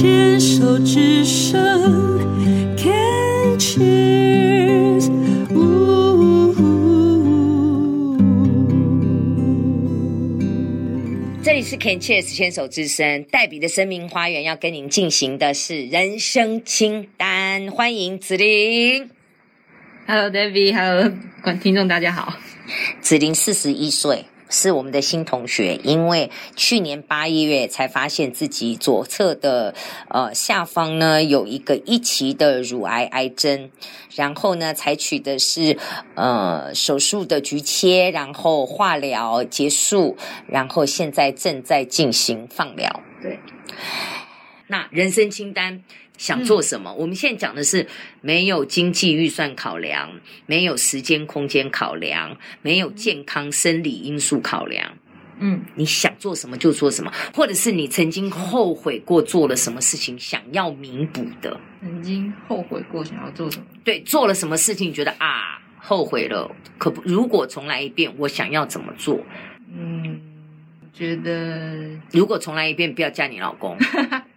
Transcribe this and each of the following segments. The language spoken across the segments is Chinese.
牵手之声，Can cheers。这里是 Can cheers 牵手之声，黛比的生命花园要跟您进行的是人生清单，欢迎子玲。Hello，Debbie，Hello，观听众大家好。子玲四十一岁。是我们的新同学，因为去年八月才发现自己左侧的呃下方呢有一个一期的乳癌癌症，然后呢采取的是呃手术的局切，然后化疗结束，然后现在正在进行放疗。对，那人生清单。想做什么？嗯、我们现在讲的是没有经济预算考量，没有时间空间考量，没有健康生理因素考量。嗯，你想做什么就做什么，或者是你曾经后悔过做了什么事情，想要弥补的。曾经后悔过想要做什么？对，做了什么事情觉得啊后悔了？可不，如果重来一遍，我想要怎么做？嗯，觉得如果重来一遍，不要嫁你老公。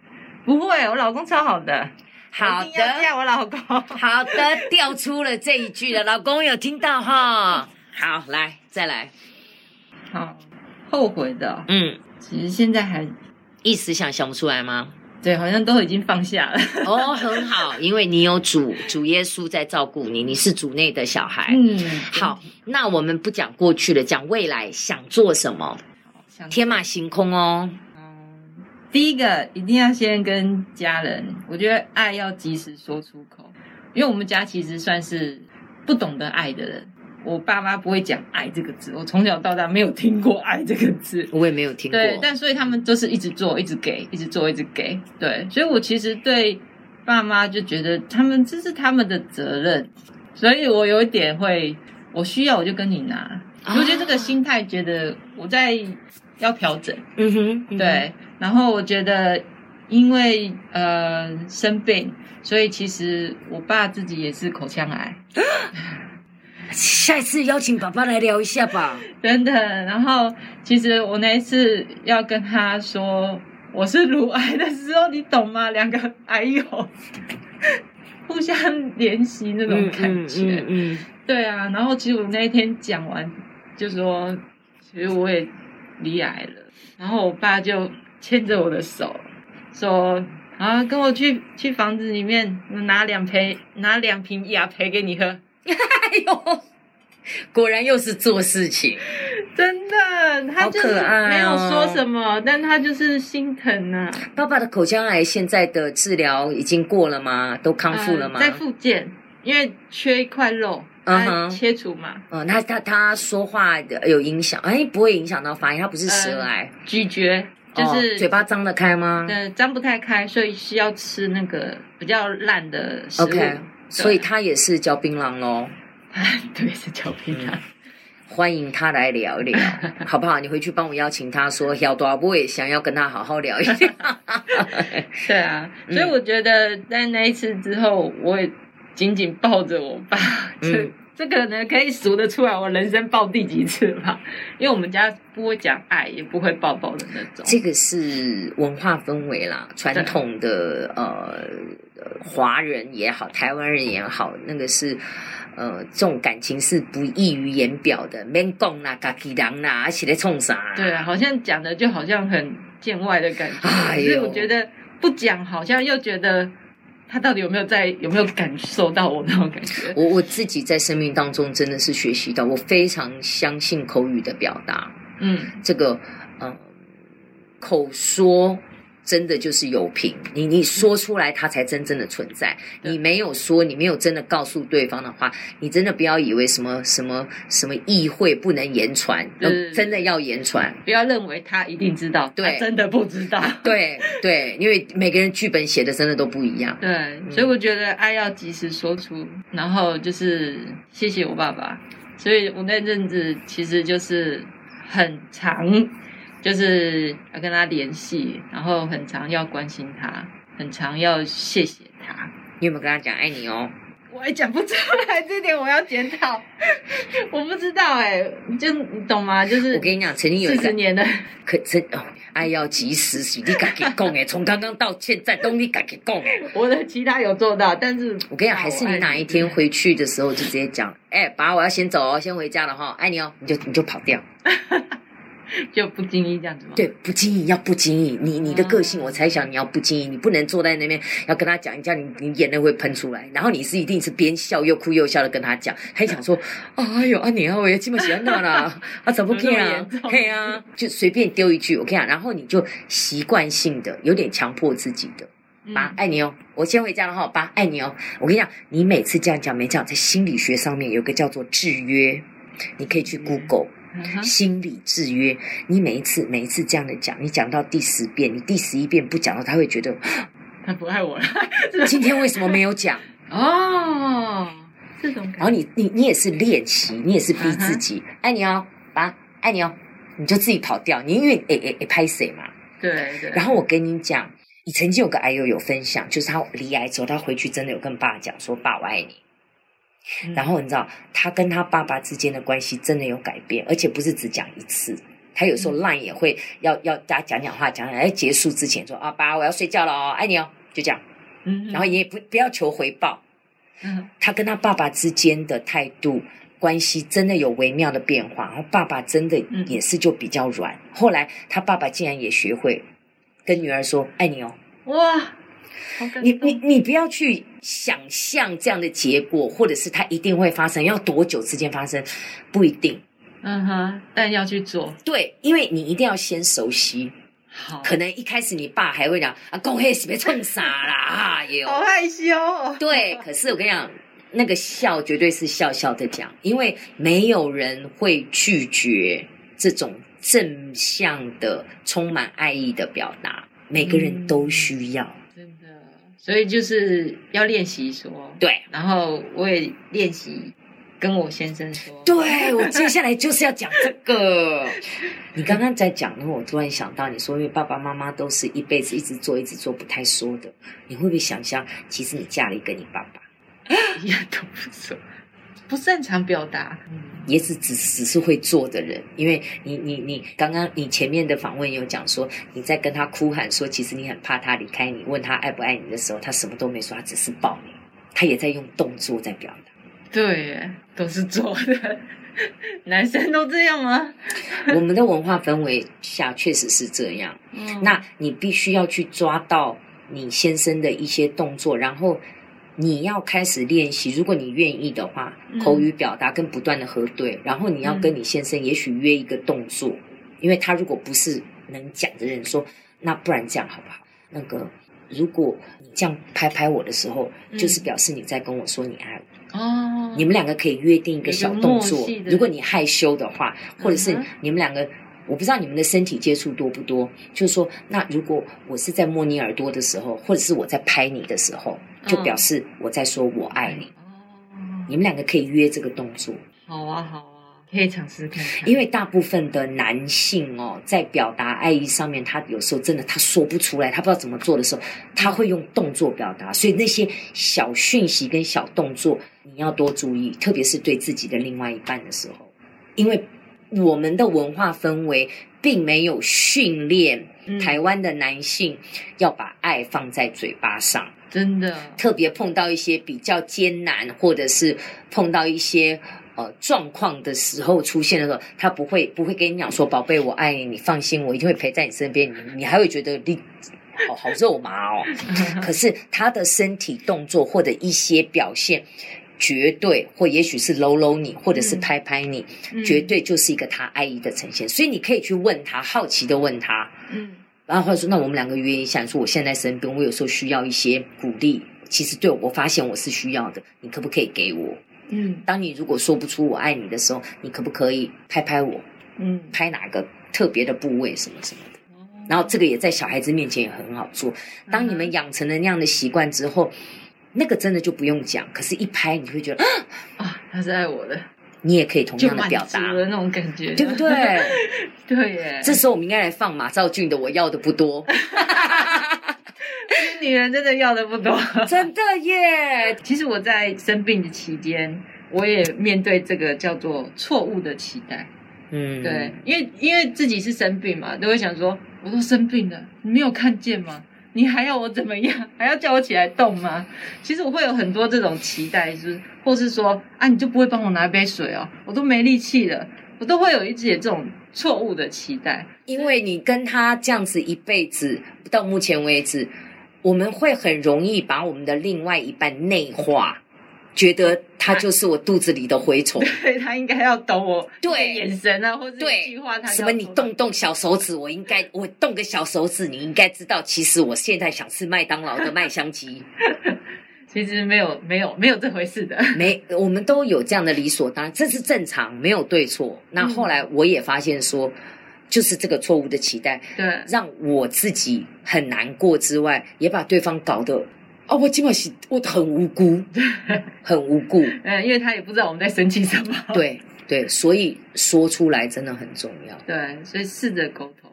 不会，我老公超好的。好的，嫁我老公。好的，调出了这一句了，老公有听到哈？好，来再来。好，后悔的。嗯，其实现在还一时想想不出来吗？对，好像都已经放下了。哦，很好，因为你有主主耶稣在照顾你，你是主内的小孩。嗯，好，那我们不讲过去了，讲未来想做什么？天马行空哦。第一个一定要先跟家人，我觉得爱要及时说出口，因为我们家其实算是不懂得爱的人。我爸妈不会讲“爱”这个字，我从小到大没有听过“爱”这个字，我也没有听过。对，但所以他们就是一直做，一直给，一直做，一直给。对，所以我其实对爸妈就觉得他们这是他们的责任，所以我有一点会，我需要我就跟你拿。啊、我觉得这个心态，觉得我在要调整。嗯哼，嗯哼对。然后我觉得，因为呃生病，所以其实我爸自己也是口腔癌。下一次邀请爸爸来聊一下吧。真的。然后其实我那一次要跟他说我是乳癌的时候，你懂吗？两个癌友 互相联系那种感觉。嗯，嗯，嗯对啊。然后其实我那一天讲完，就说其实我也罹癌了。然后我爸就。牵着我的手，说：“啊，跟我去去房子里面拿两瓶拿两瓶雅培给你喝。”哎呦，果然又是做事情，真的，他就是没有说什么，哦、但他就是心疼啊。爸爸的口腔癌现在的治疗已经过了吗？都康复了吗？呃、在复健，因为缺一块肉，嗯哼，切除嘛。嗯，他他他说话有影响？哎，不会影响到发音，他不是舌癌，呃、咀嚼。就是、哦、嘴巴张得开吗？对，张不太开，所以需要吃那个比较烂的食物。OK，所以他也是嚼槟榔喽。对，是嚼槟榔、嗯。欢迎他来聊一聊，好不好？你回去帮我邀请他说，小大波也想要跟他好好聊一下。对啊，所以我觉得在那一次之后，我也紧紧抱着我爸。嗯。这个呢，可以数得出来，我人生抱第几次吧？因为我们家不会讲爱，也不会抱抱的那种。这个是文化氛围啦，传统的对呃华人也好，台湾人也好，那个是呃这种感情是不溢于言表的。免讲啦，家己人啦，而且在冲啥？对啊，好像讲的就好像很见外的感觉。所以我觉得不讲，好像又觉得。他到底有没有在有没有感受到我那种感觉？我我自己在生命当中真的是学习到，我非常相信口语的表达。嗯，这个嗯，口说。真的就是有品，你你说出来，它才真正的存在。你没有说，你没有真的告诉对方的话，你真的不要以为什么什么什么意会不能言传，真的要言传。不要认为他一定知道，对，真的不知道。对对，因为每个人剧本写的真的都不一样。对，所以我觉得爱要及时说出，然后就是谢谢我爸爸。所以我那阵子其实就是很长。就是要跟他联系，然后很常要关心他，很常要谢谢他。你有没有跟他讲爱你哦？我也讲不出来，这点我要检讨。我不知道哎、欸，就你懂吗？就是我跟你讲，曾经有四十年的，可曾哦，爱要及时洗，你敢给供哎，从刚刚到现在都你敢给供哎。我的其他有做到，但是我跟你讲，还是你哪一天回去的时候就直接讲，哎，爸，我要先走哦，先回家了哈，爱你哦，你就你就跑掉。就不经意这样子吗？对，不经意要不经意，你你的个性我猜想你要不经意，你不能坐在那边要跟他讲一讲，你你眼泪会喷出来，然后你是一定是边笑又哭又笑的跟他讲，还想说，哎呦啊你啊我也这么喜欢他啦，啊怎么可以啊？对啊，就随便丢一句，我跟你讲，然后你就习惯性的有点强迫自己的，爸爱你哦，我先回家了哈，爸爱你哦，我跟你讲，你每次这样讲没讲，在心理学上面有个叫做制约，你可以去 Google。心理制约，你每一次每一次这样的讲，你讲到第十遍，你第十一遍不讲了，他会觉得 他不爱我了。今天为什么没有讲？哦，这种感觉。然后你你你也是练习，你也是逼自己，爱你哦，爸，爱你哦，你就自己跑掉，你因为诶诶诶拍谁嘛？对对。然后我跟你讲，你曾经有个癌友有分享，就是他离癌之后，他回去真的有跟爸讲说：“爸，我爱你。”然后你知道，他跟他爸爸之间的关系真的有改变，而且不是只讲一次。他有时候 line 也会要要大家讲讲话，讲讲哎，结束之前说啊，爸，我要睡觉了哦，爱你哦，就这样。嗯，然后也不不要求回报。嗯，他跟他爸爸之间的态度关系真的有微妙的变化，然后爸爸真的也是就比较软。后来他爸爸竟然也学会跟女儿说爱你哦。哇！你你你不要去想象这样的结果，或者是它一定会发生，要多久之间发生，不一定。嗯哼，但要去做。对，因为你一定要先熟悉。好，可能一开始你爸还会讲啊，公黑是别冲傻啦，啊哟，好害羞哦。对，可是我跟你讲，那个笑绝对是笑笑的讲，因为没有人会拒绝这种正向的、充满爱意的表达，每个人都需要。嗯所以就是要练习说，对，然后我也练习跟我先生说，对，我接下来就是要讲这个。你刚刚在讲的，我突然想到，你说因为爸爸妈妈都是一辈子一直做一直做不太说的，你会不会想象，其实你嫁了一个你爸爸，一样都不说，不擅长表达。嗯也是只只是会做的人，因为你你你刚刚你前面的访问有讲说，你在跟他哭喊说，其实你很怕他离开你，问他爱不爱你的时候，他什么都没说，他只是抱你，他也在用动作在表达。对，都是做的，男生都这样吗？我们的文化氛围下确实是这样。嗯，那你必须要去抓到你先生的一些动作，然后。你要开始练习，如果你愿意的话，口语表达跟不断的核对，嗯、然后你要跟你先生也许约一个动作，嗯、因为他如果不是能讲的人，说那不然这样好不好？那个如果你这样拍拍我的时候，嗯、就是表示你在跟我说你爱我哦。你们两个可以约定一个小动作，如果你害羞的话，或者是你们两个。我不知道你们的身体接触多不多，就是说，那如果我是在摸你耳朵的时候，或者是我在拍你的时候，就表示我在说我爱你。哦，你们两个可以约这个动作。好啊，好啊，可以尝试看看。因为大部分的男性哦，在表达爱意上面，他有时候真的他说不出来，他不知道怎么做的时候，他会用动作表达。所以那些小讯息跟小动作，你要多注意，特别是对自己的另外一半的时候，因为。我们的文化氛围并没有训练台湾的男性要把爱放在嘴巴上，真的。特别碰到一些比较艰难，或者是碰到一些呃状况的时候出现的时候，他不会不会跟你讲说：“宝贝，我爱你，你放心，我一定会陪在你身边。”你你还会觉得你好好肉麻哦。可是他的身体动作或者一些表现。绝对，或也许是搂搂你，或者是拍拍你，嗯、绝对就是一个他爱意的呈现。所以你可以去问他，好奇的问他，嗯，然后或者说，那我们两个约一下，你说我现在身边，我有时候需要一些鼓励。其实对我，我发现我是需要的，你可不可以给我？嗯，当你如果说不出我爱你的时候，你可不可以拍拍我？嗯，拍哪个特别的部位，什么什么的。然后这个也在小孩子面前也很好做。当你们养成了那样的习惯之后。那个真的就不用讲，可是，一拍你会觉得 啊，他是爱我的，你也可以同样的表达的那种感觉，对不对？对耶。这时候我们应该来放马兆俊的《我要的不多》。女人真的要的不多，真的耶。其实我在生病的期间，我也面对这个叫做错误的期待。嗯，对，因为因为自己是生病嘛，都会想说我都生病了，你没有看见吗？你还要我怎么样？还要叫我起来动吗？其实我会有很多这种期待，就是，或是说啊，你就不会帮我拿一杯水哦？我都没力气了，我都会有一些这种错误的期待。因为你跟他这样子一辈子，到目前为止，我们会很容易把我们的另外一半内化。觉得他就是我肚子里的蛔虫，对，他应该要懂我对眼神啊，或者一句话他，他什么你动动小手指，我应该我动个小手指，你应该知道，其实我现在想吃麦当劳的麦香鸡。其实没有没有没有这回事的，没，我们都有这样的理所当然，这是正常，没有对错。那后来我也发现说，嗯、就是这个错误的期待，对，让我自己很难过之外，也把对方搞得。哦，我今晚是我很无辜，很无辜。嗯，因为他也不知道我们在生气什么。对对，所以说出来真的很重要。对，所以试着沟通。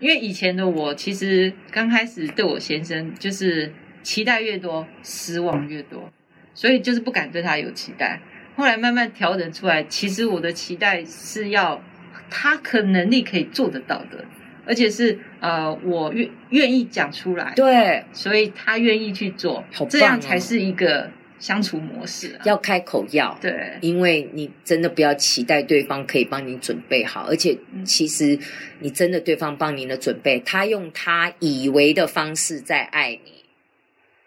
因为以前的我，其实刚开始对我先生就是期待越多，失望越多，所以就是不敢对他有期待。后来慢慢调整出来，其实我的期待是要他可能力可以做得到的。而且是呃，我愿愿意讲出来，对，所以他愿意去做，好哦，这样才是一个相处模式啊。要开口要，对，因为你真的不要期待对方可以帮你准备好，而且其实你真的对方帮你的准备，他用他以为的方式在爱你，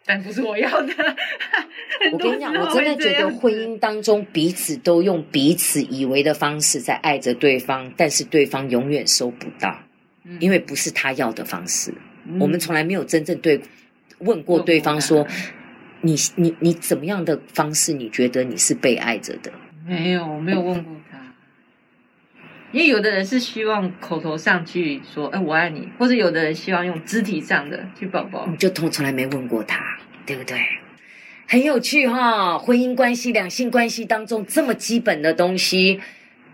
但不是我要的。我跟你讲，我真的觉得婚姻当中彼此都用彼此以为的方式在爱着对方，但是对方永远收不到。因为不是他要的方式，嗯、我们从来没有真正对问过对方说，你你你怎么样的方式，你觉得你是被爱着的？没有，我没有问过他。因为有的人是希望口头上去说，哎，我爱你，或者有的人希望用肢体上的去抱抱。你就从从来没问过他，对不对？很有趣哈，婚姻关系、两性关系当中这么基本的东西，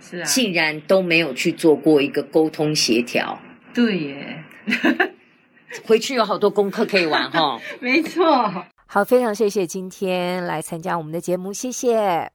是啊，竟然都没有去做过一个沟通协调。对耶，回去有好多功课可以玩哈。没错，好，非常谢谢今天来参加我们的节目，谢谢。